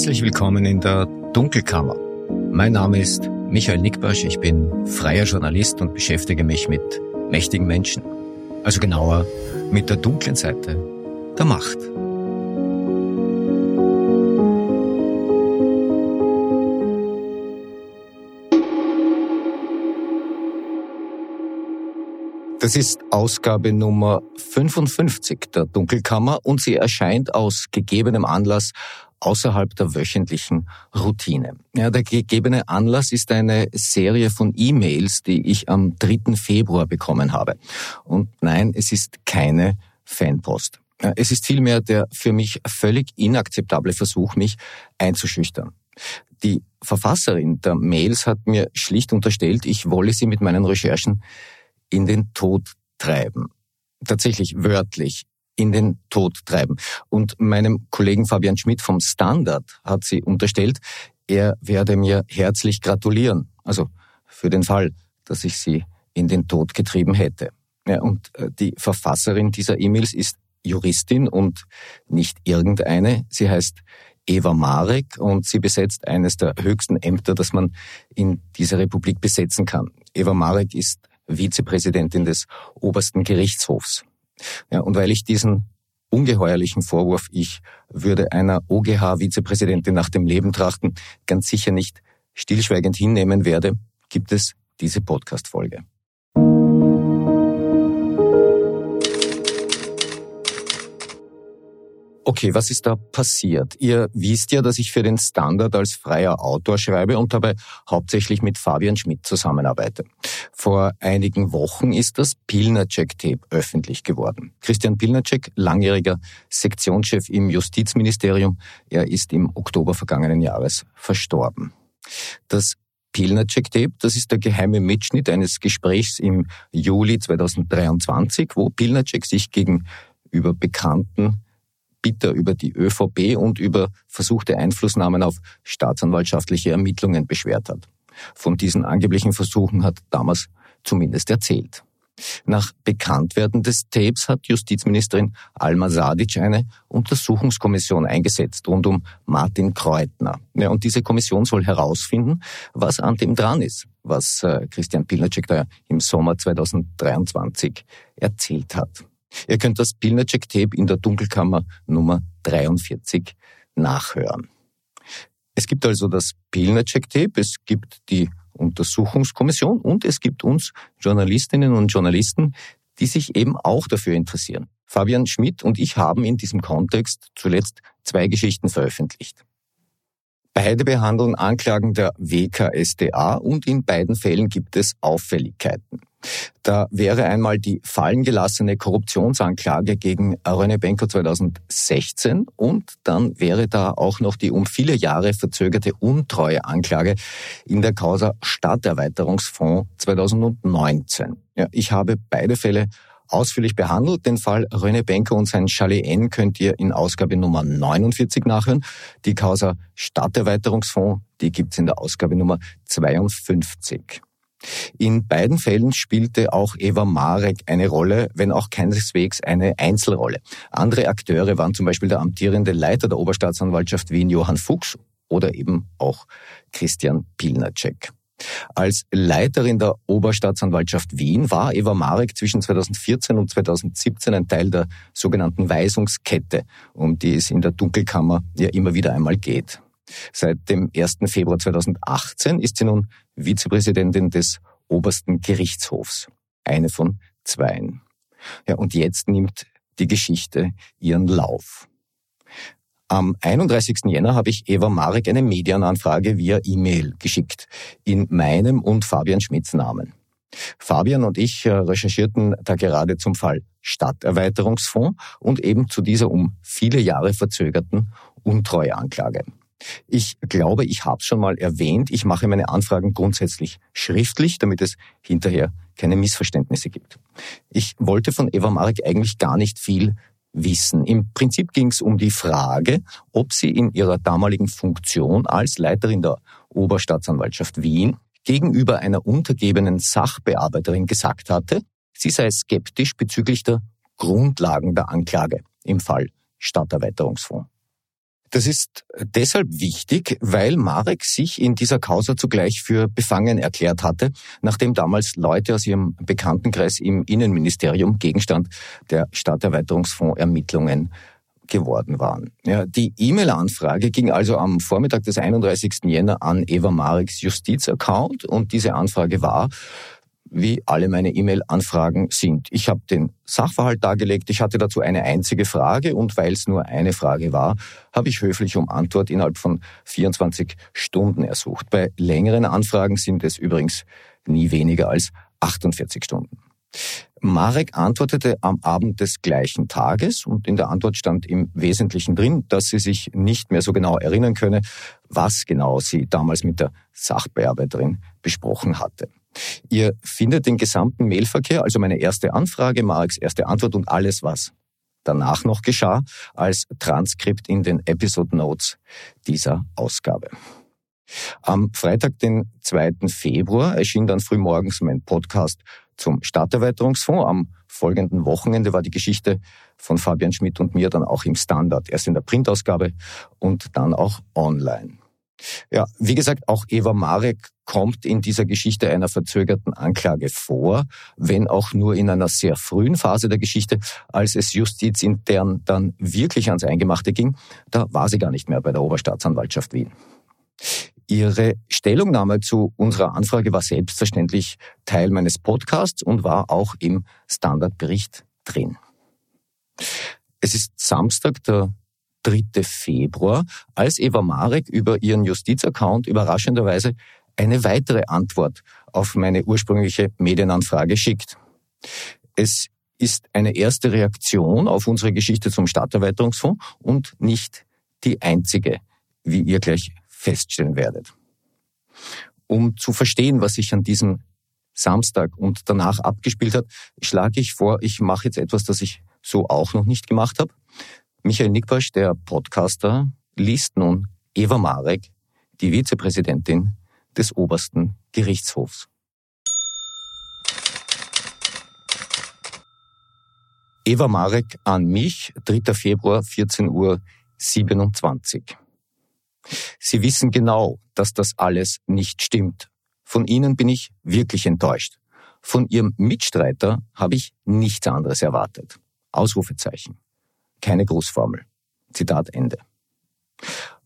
Herzlich willkommen in der Dunkelkammer. Mein Name ist Michael Nickbasch, ich bin freier Journalist und beschäftige mich mit mächtigen Menschen. Also genauer mit der dunklen Seite der Macht. Das ist Ausgabe Nummer 55 der Dunkelkammer und sie erscheint aus gegebenem Anlass außerhalb der wöchentlichen Routine. Ja, der gegebene Anlass ist eine Serie von E-Mails, die ich am 3. Februar bekommen habe. Und nein, es ist keine Fanpost. Es ist vielmehr der für mich völlig inakzeptable Versuch, mich einzuschüchtern. Die Verfasserin der Mails hat mir schlicht unterstellt, ich wolle sie mit meinen Recherchen in den Tod treiben. Tatsächlich wörtlich in den Tod treiben. Und meinem Kollegen Fabian Schmidt vom Standard hat sie unterstellt, er werde mir herzlich gratulieren. Also für den Fall, dass ich sie in den Tod getrieben hätte. Ja, und äh, die Verfasserin dieser E-Mails ist Juristin und nicht irgendeine. Sie heißt Eva Marek und sie besetzt eines der höchsten Ämter, das man in dieser Republik besetzen kann. Eva Marek ist Vizepräsidentin des obersten Gerichtshofs. Ja, und weil ich diesen ungeheuerlichen Vorwurf, ich würde einer OGH-Vizepräsidentin nach dem Leben trachten, ganz sicher nicht stillschweigend hinnehmen werde, gibt es diese Podcast-Folge. Okay, was ist da passiert? Ihr wisst ja, dass ich für den Standard als freier Autor schreibe und dabei hauptsächlich mit Fabian Schmidt zusammenarbeite. Vor einigen Wochen ist das Pilnacek-Tape öffentlich geworden. Christian Pilnacek, langjähriger Sektionschef im Justizministerium, er ist im Oktober vergangenen Jahres verstorben. Das Pilnacek-Tape, das ist der geheime Mitschnitt eines Gesprächs im Juli 2023, wo Pilnacek sich gegenüber Bekannten bitter über die ÖVP und über versuchte Einflussnahmen auf staatsanwaltschaftliche Ermittlungen beschwert hat. Von diesen angeblichen Versuchen hat damals zumindest erzählt. Nach Bekanntwerden des Tapes hat Justizministerin Alma Sadic eine Untersuchungskommission eingesetzt rund um Martin Kreutner. Ja, und diese Kommission soll herausfinden, was an dem dran ist, was äh, Christian Pilnacek da im Sommer 2023 erzählt hat. Ihr könnt das Pilnacek-Tape in der Dunkelkammer Nummer 43 nachhören. Es gibt also das Pilnacek-Tape, es gibt die Untersuchungskommission und es gibt uns Journalistinnen und Journalisten, die sich eben auch dafür interessieren. Fabian Schmidt und ich haben in diesem Kontext zuletzt zwei Geschichten veröffentlicht. Beide behandeln Anklagen der WKSDA und in beiden Fällen gibt es Auffälligkeiten. Da wäre einmal die fallengelassene Korruptionsanklage gegen René Benko 2016 und dann wäre da auch noch die um viele Jahre verzögerte Untreueanklage in der Causa Stadterweiterungsfonds 2019. Ja, ich habe beide Fälle ausführlich behandelt. Den Fall René Benko und sein Chalet N könnt ihr in Ausgabe Nummer 49 nachhören. Die Causa Stadterweiterungsfonds, die gibt's in der Ausgabe Nummer 52. In beiden Fällen spielte auch Eva Marek eine Rolle, wenn auch keineswegs eine Einzelrolle. Andere Akteure waren zum Beispiel der amtierende Leiter der Oberstaatsanwaltschaft Wien, Johann Fuchs, oder eben auch Christian Pilnacek. Als Leiterin der Oberstaatsanwaltschaft Wien war Eva Marek zwischen 2014 und 2017 ein Teil der sogenannten Weisungskette, um die es in der Dunkelkammer ja immer wieder einmal geht. Seit dem 1. Februar 2018 ist sie nun Vizepräsidentin des obersten Gerichtshofs. Eine von zweien. Ja, und jetzt nimmt die Geschichte ihren Lauf. Am 31. Jänner habe ich Eva Marek eine Medienanfrage via E-Mail geschickt, in meinem und Fabian Schmidts Namen. Fabian und ich äh, recherchierten da gerade zum Fall Stadterweiterungsfonds und eben zu dieser um viele Jahre verzögerten Untreueanklage. Ich glaube, ich habe es schon mal erwähnt, ich mache meine Anfragen grundsätzlich schriftlich, damit es hinterher keine Missverständnisse gibt. Ich wollte von Eva Marek eigentlich gar nicht viel wissen. Im Prinzip ging es um die Frage, ob sie in ihrer damaligen Funktion als Leiterin der Oberstaatsanwaltschaft Wien gegenüber einer untergebenen Sachbearbeiterin gesagt hatte, sie sei skeptisch bezüglich der Grundlagen der Anklage im Fall Stadterweiterungsfonds. Das ist deshalb wichtig, weil Marek sich in dieser Causa zugleich für befangen erklärt hatte, nachdem damals Leute aus ihrem Bekanntenkreis im Innenministerium Gegenstand der Stadterweiterungsfondsermittlungen geworden waren. Ja, die E-Mail-Anfrage ging also am Vormittag des 31. Jänner an Eva Mareks Justizaccount und diese Anfrage war, wie alle meine E-Mail-Anfragen sind. Ich habe den Sachverhalt dargelegt, ich hatte dazu eine einzige Frage und weil es nur eine Frage war, habe ich höflich um Antwort innerhalb von 24 Stunden ersucht. Bei längeren Anfragen sind es übrigens nie weniger als 48 Stunden. Marek antwortete am Abend des gleichen Tages und in der Antwort stand im Wesentlichen drin, dass sie sich nicht mehr so genau erinnern könne, was genau sie damals mit der Sachbearbeiterin besprochen hatte. Ihr findet den gesamten Mailverkehr, also meine erste Anfrage, Mareks erste Antwort und alles, was danach noch geschah, als Transkript in den Episode Notes dieser Ausgabe. Am Freitag, den 2. Februar, erschien dann frühmorgens mein Podcast zum Stadterweiterungsfonds. Am folgenden Wochenende war die Geschichte von Fabian Schmidt und mir dann auch im Standard, erst in der Printausgabe und dann auch online. Ja, wie gesagt, auch Eva Marek kommt in dieser Geschichte einer verzögerten Anklage vor, wenn auch nur in einer sehr frühen Phase der Geschichte, als es justizintern dann wirklich ans Eingemachte ging, da war sie gar nicht mehr bei der Oberstaatsanwaltschaft Wien. Ihre Stellungnahme zu unserer Anfrage war selbstverständlich Teil meines Podcasts und war auch im Standardbericht drin. Es ist Samstag, der 3. Februar, als Eva Marek über ihren Justizaccount überraschenderweise eine weitere Antwort auf meine ursprüngliche Medienanfrage schickt. Es ist eine erste Reaktion auf unsere Geschichte zum Stadterweiterungsfonds und nicht die einzige, wie ihr gleich feststellen werdet. Um zu verstehen, was sich an diesem Samstag und danach abgespielt hat, schlage ich vor, ich mache jetzt etwas, das ich so auch noch nicht gemacht habe. Michael Nickbasch, der Podcaster, liest nun Eva Marek, die Vizepräsidentin des obersten Gerichtshofs. Eva Marek an mich, 3. Februar, 14 Uhr 27. Sie wissen genau, dass das alles nicht stimmt. Von Ihnen bin ich wirklich enttäuscht. Von Ihrem Mitstreiter habe ich nichts anderes erwartet. Ausrufezeichen keine Großformel. Zitat Ende.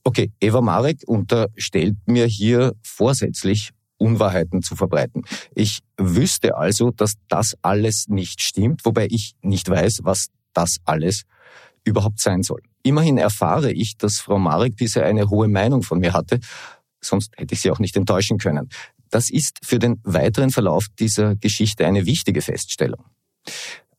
Okay, Eva Marek unterstellt mir hier vorsätzlich Unwahrheiten zu verbreiten. Ich wüsste also, dass das alles nicht stimmt, wobei ich nicht weiß, was das alles überhaupt sein soll. Immerhin erfahre ich, dass Frau Marek bisher eine hohe Meinung von mir hatte, sonst hätte ich sie auch nicht enttäuschen können. Das ist für den weiteren Verlauf dieser Geschichte eine wichtige Feststellung.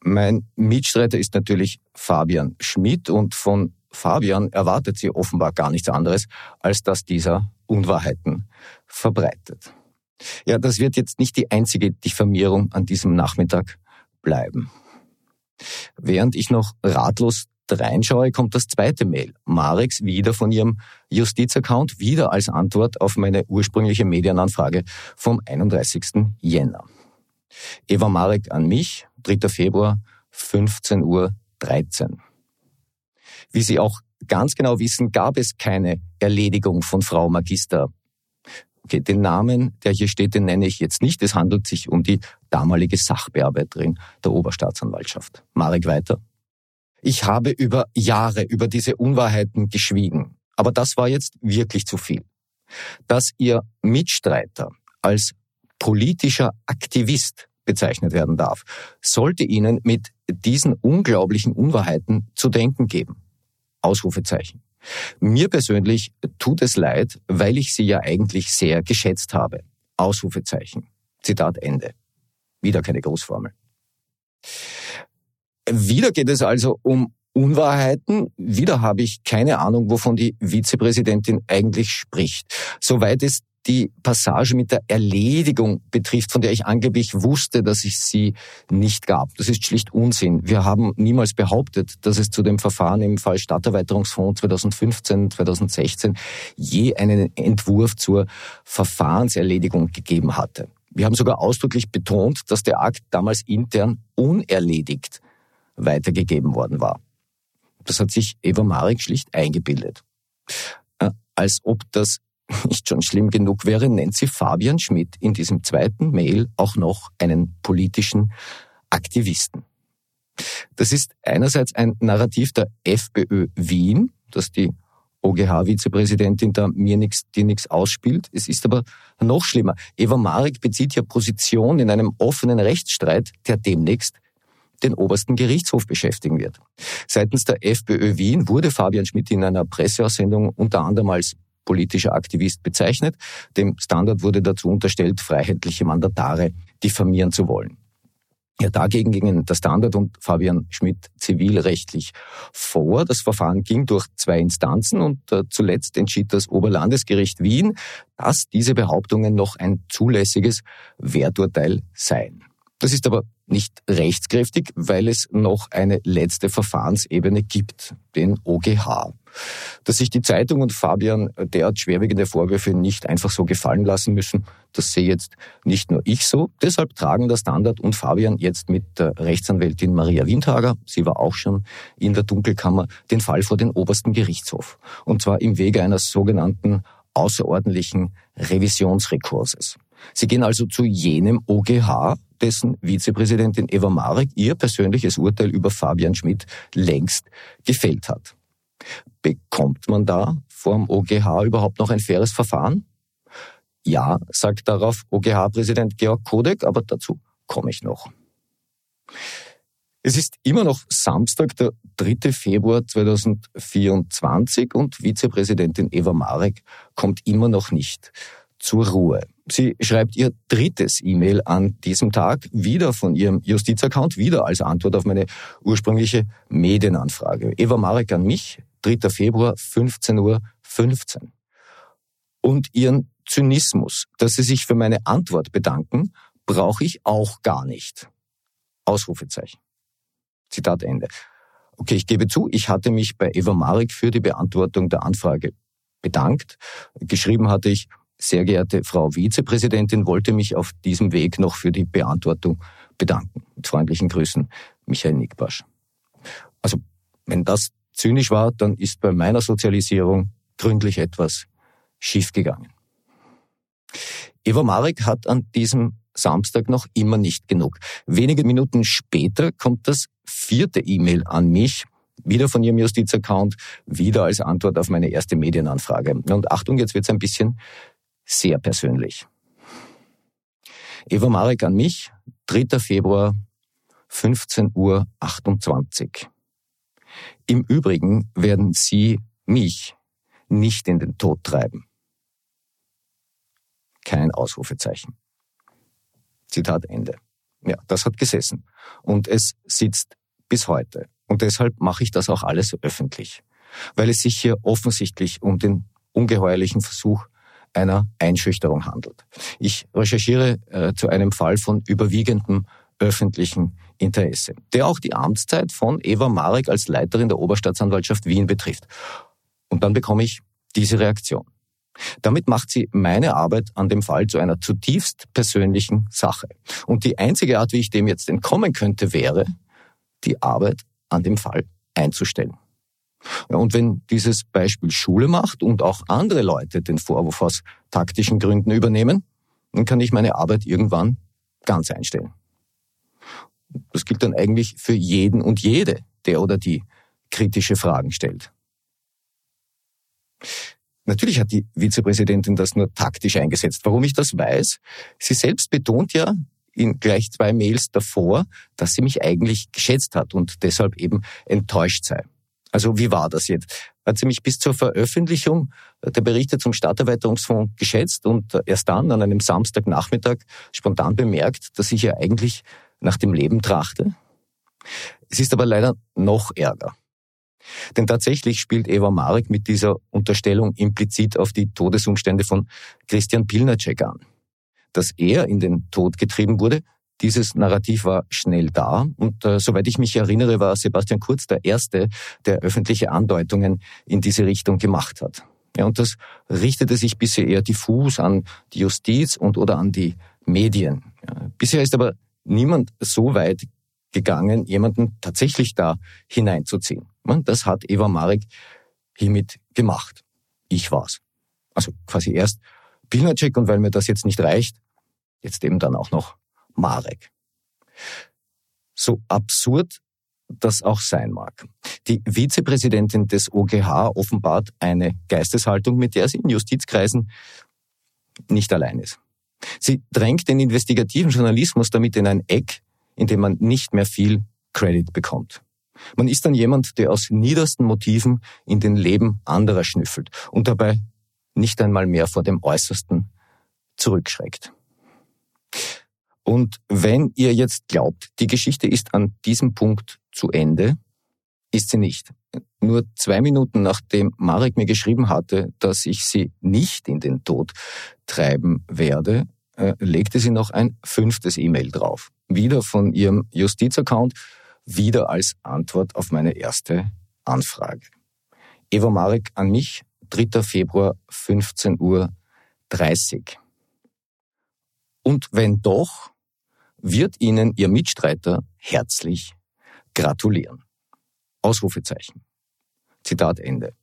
Mein Mitstreiter ist natürlich Fabian Schmidt und von Fabian erwartet sie offenbar gar nichts anderes, als dass dieser Unwahrheiten verbreitet. Ja, das wird jetzt nicht die einzige Diffamierung an diesem Nachmittag bleiben. Während ich noch ratlos reinschaue, kommt das zweite Mail. Marex wieder von ihrem Justizaccount, wieder als Antwort auf meine ursprüngliche Medienanfrage vom 31. Jänner. Eva Marek an mich, 3. Februar, 15 Uhr 13. Wie Sie auch ganz genau wissen, gab es keine Erledigung von Frau Magister. Okay, den Namen, der hier steht, den nenne ich jetzt nicht. Es handelt sich um die damalige Sachbearbeiterin der Oberstaatsanwaltschaft. Marek weiter. Ich habe über Jahre über diese Unwahrheiten geschwiegen. Aber das war jetzt wirklich zu viel. Dass Ihr Mitstreiter als politischer Aktivist bezeichnet werden darf, sollte Ihnen mit diesen unglaublichen Unwahrheiten zu denken geben. Ausrufezeichen. Mir persönlich tut es leid, weil ich Sie ja eigentlich sehr geschätzt habe. Ausrufezeichen. Zitat Ende. Wieder keine Großformel. Wieder geht es also um Unwahrheiten. Wieder habe ich keine Ahnung, wovon die Vizepräsidentin eigentlich spricht. Soweit es die Passage mit der Erledigung betrifft, von der ich angeblich wusste, dass ich sie nicht gab. Das ist schlicht Unsinn. Wir haben niemals behauptet, dass es zu dem Verfahren im Fall Stadterweiterungsfonds 2015, 2016 je einen Entwurf zur Verfahrenserledigung gegeben hatte. Wir haben sogar ausdrücklich betont, dass der Akt damals intern unerledigt weitergegeben worden war. Das hat sich Eva Marek schlicht eingebildet. Äh, als ob das nicht schon schlimm genug wäre, nennt sie Fabian Schmidt in diesem zweiten Mail auch noch einen politischen Aktivisten. Das ist einerseits ein Narrativ der FPÖ Wien, das die OGH-Vizepräsidentin da mir nichts, dir nichts ausspielt. Es ist aber noch schlimmer. Eva Marek bezieht ja Position in einem offenen Rechtsstreit, der demnächst den obersten Gerichtshof beschäftigen wird. Seitens der FPÖ Wien wurde Fabian Schmidt in einer Presseaussendung unter anderem als politischer Aktivist bezeichnet. Dem Standard wurde dazu unterstellt, freiheitliche Mandatare diffamieren zu wollen. Ja, dagegen gingen der Standard und Fabian Schmidt zivilrechtlich vor. Das Verfahren ging durch zwei Instanzen und äh, zuletzt entschied das Oberlandesgericht Wien, dass diese Behauptungen noch ein zulässiges Werturteil seien. Das ist aber nicht rechtskräftig, weil es noch eine letzte Verfahrensebene gibt, den OGH. Dass sich die Zeitung und Fabian derart schwerwiegende Vorwürfe nicht einfach so gefallen lassen müssen, das sehe jetzt nicht nur ich so. Deshalb tragen der Standard und Fabian jetzt mit der Rechtsanwältin Maria Windhager, sie war auch schon in der Dunkelkammer, den Fall vor den obersten Gerichtshof. Und zwar im Wege eines sogenannten außerordentlichen Revisionsrekurses. Sie gehen also zu jenem OGH, dessen Vizepräsidentin Eva Marek ihr persönliches Urteil über Fabian Schmidt längst gefällt hat. Bekommt man da vorm OGH überhaupt noch ein faires Verfahren? Ja, sagt darauf OGH-Präsident Georg Kodek, aber dazu komme ich noch. Es ist immer noch Samstag, der 3. Februar 2024 und Vizepräsidentin Eva Marek kommt immer noch nicht zur Ruhe. Sie schreibt ihr drittes E-Mail an diesem Tag, wieder von ihrem Justizaccount, wieder als Antwort auf meine ursprüngliche Medienanfrage. Eva Marek an mich, 3. Februar, 15 Uhr 15. Und ihren Zynismus, dass sie sich für meine Antwort bedanken, brauche ich auch gar nicht. Ausrufezeichen. Zitat Ende. Okay, ich gebe zu, ich hatte mich bei Eva Marek für die Beantwortung der Anfrage bedankt. Geschrieben hatte ich, sehr geehrte Frau Vizepräsidentin, wollte mich auf diesem Weg noch für die Beantwortung bedanken. Mit freundlichen Grüßen, Michael Nickbasch. Also, wenn das zynisch war, dann ist bei meiner Sozialisierung gründlich etwas schiefgegangen. Eva Marek hat an diesem Samstag noch immer nicht genug. Wenige Minuten später kommt das vierte E-Mail an mich, wieder von ihrem Justizaccount, wieder als Antwort auf meine erste Medienanfrage. Und Achtung, jetzt wird's ein bisschen sehr persönlich. Eva Marek an mich, 3. Februar, 15 Uhr 28. Im Übrigen werden Sie mich nicht in den Tod treiben. Kein Ausrufezeichen. Zitat Ende. Ja, das hat gesessen. Und es sitzt bis heute. Und deshalb mache ich das auch alles öffentlich. Weil es sich hier offensichtlich um den ungeheuerlichen Versuch einer Einschüchterung handelt. Ich recherchiere äh, zu einem Fall von überwiegendem öffentlichen Interesse, der auch die Amtszeit von Eva Marek als Leiterin der Oberstaatsanwaltschaft Wien betrifft. Und dann bekomme ich diese Reaktion. Damit macht sie meine Arbeit an dem Fall zu einer zutiefst persönlichen Sache. Und die einzige Art, wie ich dem jetzt entkommen könnte, wäre, die Arbeit an dem Fall einzustellen. Und wenn dieses Beispiel Schule macht und auch andere Leute den Vorwurf aus taktischen Gründen übernehmen, dann kann ich meine Arbeit irgendwann ganz einstellen. Das gilt dann eigentlich für jeden und jede, der oder die kritische Fragen stellt. Natürlich hat die Vizepräsidentin das nur taktisch eingesetzt. Warum ich das weiß? Sie selbst betont ja in gleich zwei Mails davor, dass sie mich eigentlich geschätzt hat und deshalb eben enttäuscht sei. Also wie war das jetzt? Hat sie mich bis zur Veröffentlichung der Berichte zum Stadterweiterungsfonds geschätzt und erst dann an einem Samstagnachmittag spontan bemerkt, dass ich ja eigentlich nach dem Leben trachte? Es ist aber leider noch ärger. Denn tatsächlich spielt Eva Marek mit dieser Unterstellung implizit auf die Todesumstände von Christian Pilnacek an. Dass er in den Tod getrieben wurde, dieses Narrativ war schnell da und äh, soweit ich mich erinnere, war Sebastian Kurz der Erste, der öffentliche Andeutungen in diese Richtung gemacht hat. Ja, und das richtete sich bisher eher diffus an die Justiz und oder an die Medien. Ja, bisher ist aber niemand so weit gegangen, jemanden tatsächlich da hineinzuziehen. Das hat Eva Marek hiermit gemacht. ich war's. Also quasi erst Pilnacek und weil mir das jetzt nicht reicht, jetzt eben dann auch noch Marek. So absurd das auch sein mag. Die Vizepräsidentin des OGH offenbart eine Geisteshaltung, mit der sie in Justizkreisen nicht allein ist. Sie drängt den investigativen Journalismus damit in ein Eck, in dem man nicht mehr viel Credit bekommt. Man ist dann jemand, der aus niedersten Motiven in den Leben anderer schnüffelt und dabei nicht einmal mehr vor dem Äußersten zurückschreckt. Und wenn ihr jetzt glaubt, die Geschichte ist an diesem Punkt zu Ende, ist sie nicht. Nur zwei Minuten nachdem Marek mir geschrieben hatte, dass ich sie nicht in den Tod treiben werde, äh, legte sie noch ein fünftes E-Mail drauf. Wieder von ihrem Justizaccount, wieder als Antwort auf meine erste Anfrage. Eva Marek an mich, 3. Februar, 15 Uhr 30. Und wenn doch, wird Ihnen Ihr Mitstreiter herzlich gratulieren. Ausrufezeichen. Zitat Ende.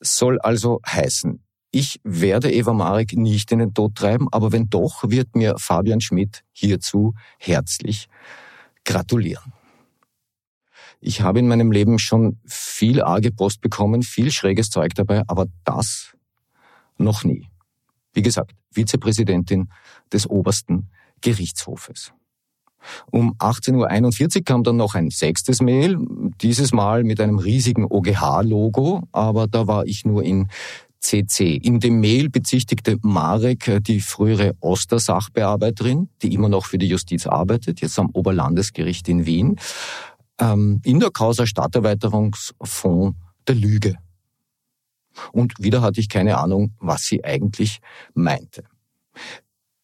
Soll also heißen, ich werde Eva Marek nicht in den Tod treiben, aber wenn doch, wird mir Fabian Schmidt hierzu herzlich gratulieren. Ich habe in meinem Leben schon viel arge Post bekommen, viel schräges Zeug dabei, aber das noch nie. Wie gesagt, Vizepräsidentin des obersten Gerichtshofes. Um 18.41 Uhr kam dann noch ein sechstes Mail, dieses Mal mit einem riesigen OGH-Logo, aber da war ich nur in CC. In dem Mail bezichtigte Marek äh, die frühere Oster-Sachbearbeiterin, die immer noch für die Justiz arbeitet, jetzt am Oberlandesgericht in Wien, ähm, in der Causa Stadterweiterungsfonds der Lüge. Und wieder hatte ich keine Ahnung, was sie eigentlich meinte.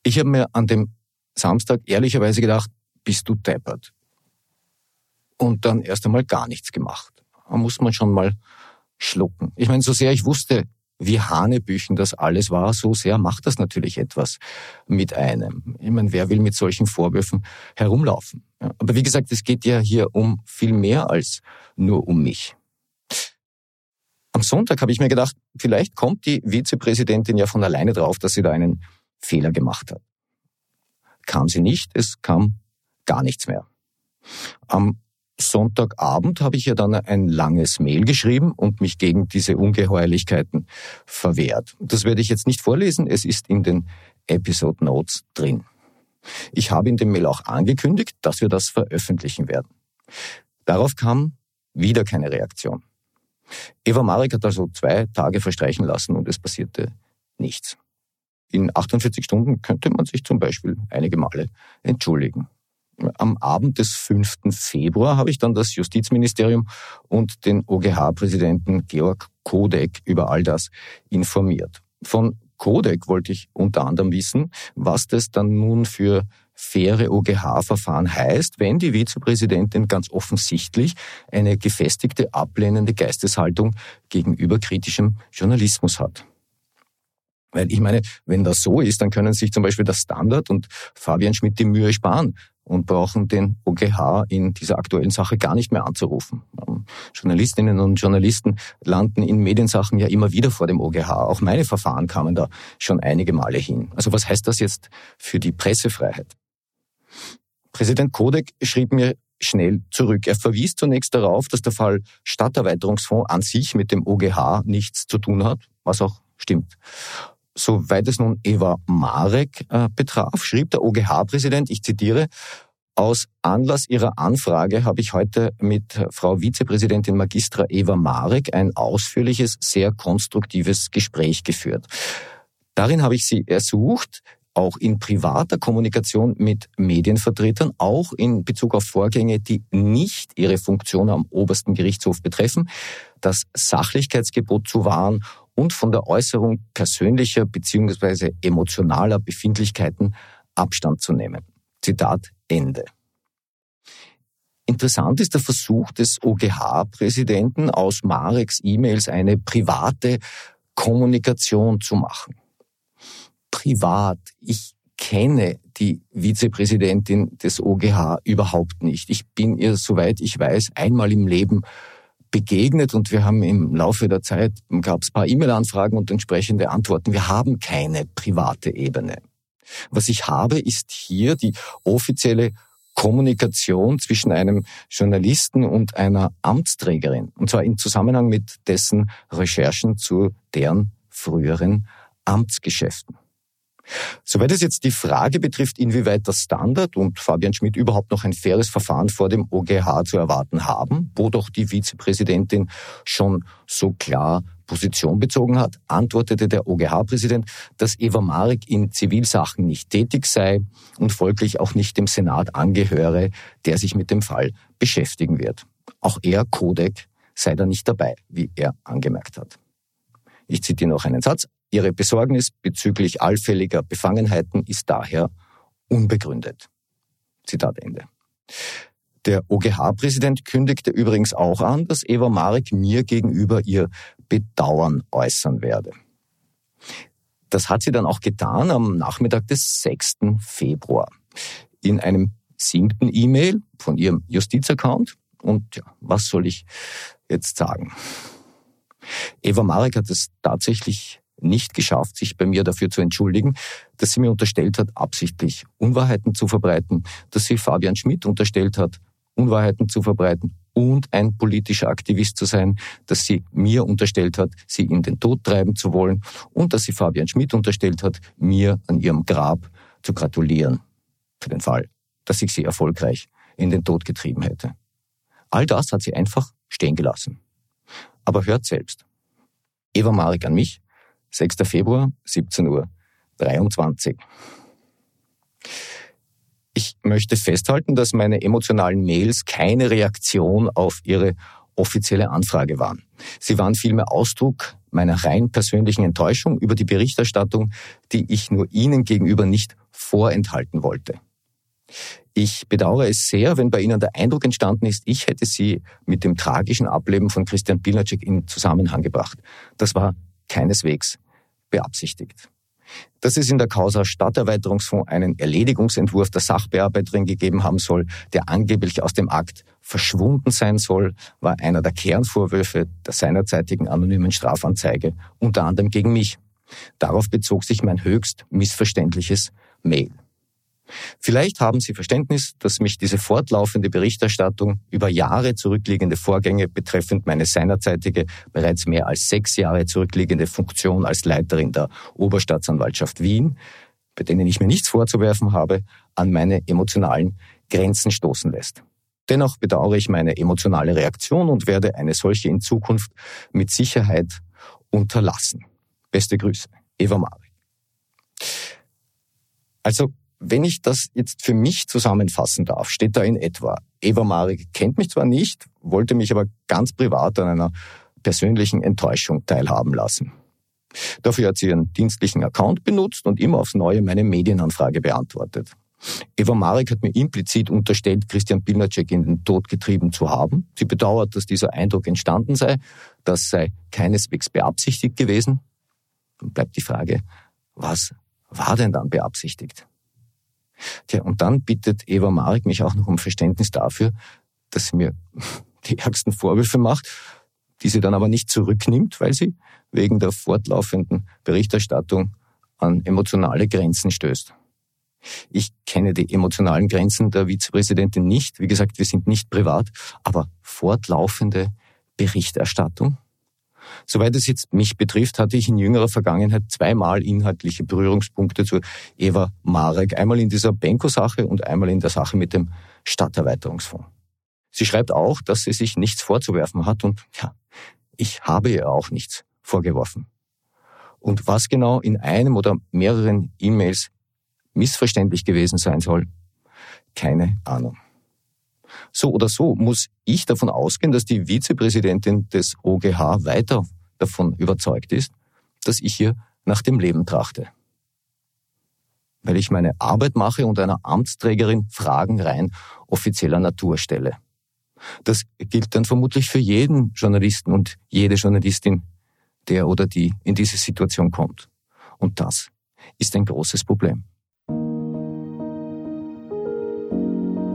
Ich habe mir an dem Samstag ehrlicherweise gedacht, bist du deppert. Und dann erst einmal gar nichts gemacht. Da muss man schon mal schlucken. Ich meine, so sehr ich wusste, wie Hanebüchen das alles war, so sehr macht das natürlich etwas mit einem. Ich meine, wer will mit solchen Vorwürfen herumlaufen? Aber wie gesagt, es geht ja hier um viel mehr als nur um mich. Am Sonntag habe ich mir gedacht, vielleicht kommt die Vizepräsidentin ja von alleine drauf, dass sie da einen Fehler gemacht hat kam sie nicht, es kam gar nichts mehr. Am Sonntagabend habe ich ihr dann ein langes Mail geschrieben und mich gegen diese Ungeheuerlichkeiten verwehrt. Das werde ich jetzt nicht vorlesen, es ist in den Episode Notes drin. Ich habe in dem Mail auch angekündigt, dass wir das veröffentlichen werden. Darauf kam wieder keine Reaktion. Eva Marek hat also zwei Tage verstreichen lassen und es passierte nichts. In 48 Stunden könnte man sich zum Beispiel einige Male entschuldigen. Am Abend des 5. Februar habe ich dann das Justizministerium und den OGH-Präsidenten Georg Kodek über all das informiert. Von Kodek wollte ich unter anderem wissen, was das dann nun für faire OGH-Verfahren heißt, wenn die Vizepräsidentin ganz offensichtlich eine gefestigte ablehnende Geisteshaltung gegenüber kritischem Journalismus hat. Weil ich meine, wenn das so ist, dann können sich zum Beispiel der Standard und Fabian Schmidt die Mühe sparen und brauchen den OGH in dieser aktuellen Sache gar nicht mehr anzurufen. Ähm, Journalistinnen und Journalisten landen in Mediensachen ja immer wieder vor dem OGH. Auch meine Verfahren kamen da schon einige Male hin. Also was heißt das jetzt für die Pressefreiheit? Präsident Kodek schrieb mir schnell zurück. Er verwies zunächst darauf, dass der Fall Stadterweiterungsfonds an sich mit dem OGH nichts zu tun hat, was auch stimmt. Soweit es nun Eva Marek äh, betraf, schrieb der OGH-Präsident, ich zitiere, aus Anlass Ihrer Anfrage habe ich heute mit Frau Vizepräsidentin Magistra Eva Marek ein ausführliches, sehr konstruktives Gespräch geführt. Darin habe ich Sie ersucht, auch in privater Kommunikation mit Medienvertretern, auch in Bezug auf Vorgänge, die nicht ihre Funktion am obersten Gerichtshof betreffen, das Sachlichkeitsgebot zu wahren und von der Äußerung persönlicher bzw. emotionaler Befindlichkeiten Abstand zu nehmen. Zitat Ende. Interessant ist der Versuch des OGH-Präsidenten, aus Mareks E-Mails eine private Kommunikation zu machen. Privat. Ich kenne die Vizepräsidentin des OGH überhaupt nicht. Ich bin ihr, soweit ich weiß, einmal im Leben begegnet und wir haben im Laufe der Zeit, gab es paar E-Mail-Anfragen und entsprechende Antworten. Wir haben keine private Ebene. Was ich habe, ist hier die offizielle Kommunikation zwischen einem Journalisten und einer Amtsträgerin. Und zwar im Zusammenhang mit dessen Recherchen zu deren früheren Amtsgeschäften. Soweit es jetzt die Frage betrifft, inwieweit das Standard und Fabian Schmidt überhaupt noch ein faires Verfahren vor dem OGH zu erwarten haben, wo doch die Vizepräsidentin schon so klar Position bezogen hat, antwortete der OGH-Präsident, dass Eva Marek in Zivilsachen nicht tätig sei und folglich auch nicht dem Senat angehöre, der sich mit dem Fall beschäftigen wird. Auch er, Kodek, sei da nicht dabei, wie er angemerkt hat. Ich zitiere noch einen Satz. Ihre Besorgnis bezüglich allfälliger Befangenheiten ist daher unbegründet. Zitat Ende. Der OGH-Präsident kündigte übrigens auch an, dass Eva Marek mir gegenüber ihr Bedauern äußern werde. Das hat sie dann auch getan am Nachmittag des 6. Februar. In einem siebten E-Mail von ihrem Justizaccount. Und ja, was soll ich jetzt sagen? Eva Marek hat es tatsächlich nicht geschafft, sich bei mir dafür zu entschuldigen, dass sie mir unterstellt hat, absichtlich Unwahrheiten zu verbreiten, dass sie Fabian Schmidt unterstellt hat, Unwahrheiten zu verbreiten und ein politischer Aktivist zu sein, dass sie mir unterstellt hat, sie in den Tod treiben zu wollen und dass sie Fabian Schmidt unterstellt hat, mir an ihrem Grab zu gratulieren. Für den Fall, dass ich sie erfolgreich in den Tod getrieben hätte. All das hat sie einfach stehen gelassen. Aber hört selbst. Eva Marek an mich, 6. Februar, 17 Uhr 23. Ich möchte festhalten, dass meine emotionalen Mails keine Reaktion auf Ihre offizielle Anfrage waren. Sie waren vielmehr Ausdruck meiner rein persönlichen Enttäuschung über die Berichterstattung, die ich nur Ihnen gegenüber nicht vorenthalten wollte. Ich bedauere es sehr, wenn bei Ihnen der Eindruck entstanden ist, ich hätte Sie mit dem tragischen Ableben von Christian Pilnacek in Zusammenhang gebracht. Das war keineswegs beabsichtigt. Dass es in der Causa Stadterweiterungsfonds einen Erledigungsentwurf der Sachbearbeiterin gegeben haben soll, der angeblich aus dem Akt verschwunden sein soll, war einer der Kernvorwürfe der seinerzeitigen anonymen Strafanzeige, unter anderem gegen mich. Darauf bezog sich mein höchst missverständliches Mail. Vielleicht haben Sie Verständnis, dass mich diese fortlaufende Berichterstattung über Jahre zurückliegende Vorgänge betreffend meine seinerzeitige, bereits mehr als sechs Jahre zurückliegende Funktion als Leiterin der Oberstaatsanwaltschaft Wien, bei denen ich mir nichts vorzuwerfen habe, an meine emotionalen Grenzen stoßen lässt. Dennoch bedauere ich meine emotionale Reaktion und werde eine solche in Zukunft mit Sicherheit unterlassen. Beste Grüße, Eva Marek. Also wenn ich das jetzt für mich zusammenfassen darf, steht da in etwa, Eva Marek kennt mich zwar nicht, wollte mich aber ganz privat an einer persönlichen Enttäuschung teilhaben lassen. Dafür hat sie ihren dienstlichen Account benutzt und immer aufs Neue meine Medienanfrage beantwortet. Eva Marek hat mir implizit unterstellt, Christian Pilnacek in den Tod getrieben zu haben. Sie bedauert, dass dieser Eindruck entstanden sei. Das sei keineswegs beabsichtigt gewesen. Dann bleibt die Frage, was war denn dann beabsichtigt? Tja, und dann bittet Eva Marek mich auch noch um Verständnis dafür, dass sie mir die ärgsten Vorwürfe macht, die sie dann aber nicht zurücknimmt, weil sie wegen der fortlaufenden Berichterstattung an emotionale Grenzen stößt. Ich kenne die emotionalen Grenzen der Vizepräsidentin nicht. Wie gesagt, wir sind nicht privat, aber fortlaufende Berichterstattung Soweit es jetzt mich betrifft, hatte ich in jüngerer Vergangenheit zweimal inhaltliche Berührungspunkte zu Eva Marek. Einmal in dieser Benko-Sache und einmal in der Sache mit dem Stadterweiterungsfonds. Sie schreibt auch, dass sie sich nichts vorzuwerfen hat und ja, ich habe ihr auch nichts vorgeworfen. Und was genau in einem oder mehreren E-Mails missverständlich gewesen sein soll, keine Ahnung. So oder so muss ich davon ausgehen, dass die Vizepräsidentin des OGH weiter davon überzeugt ist, dass ich hier nach dem Leben trachte. Weil ich meine Arbeit mache und einer Amtsträgerin Fragen rein offizieller Natur stelle. Das gilt dann vermutlich für jeden Journalisten und jede Journalistin, der oder die in diese Situation kommt. Und das ist ein großes Problem.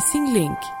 Missing Link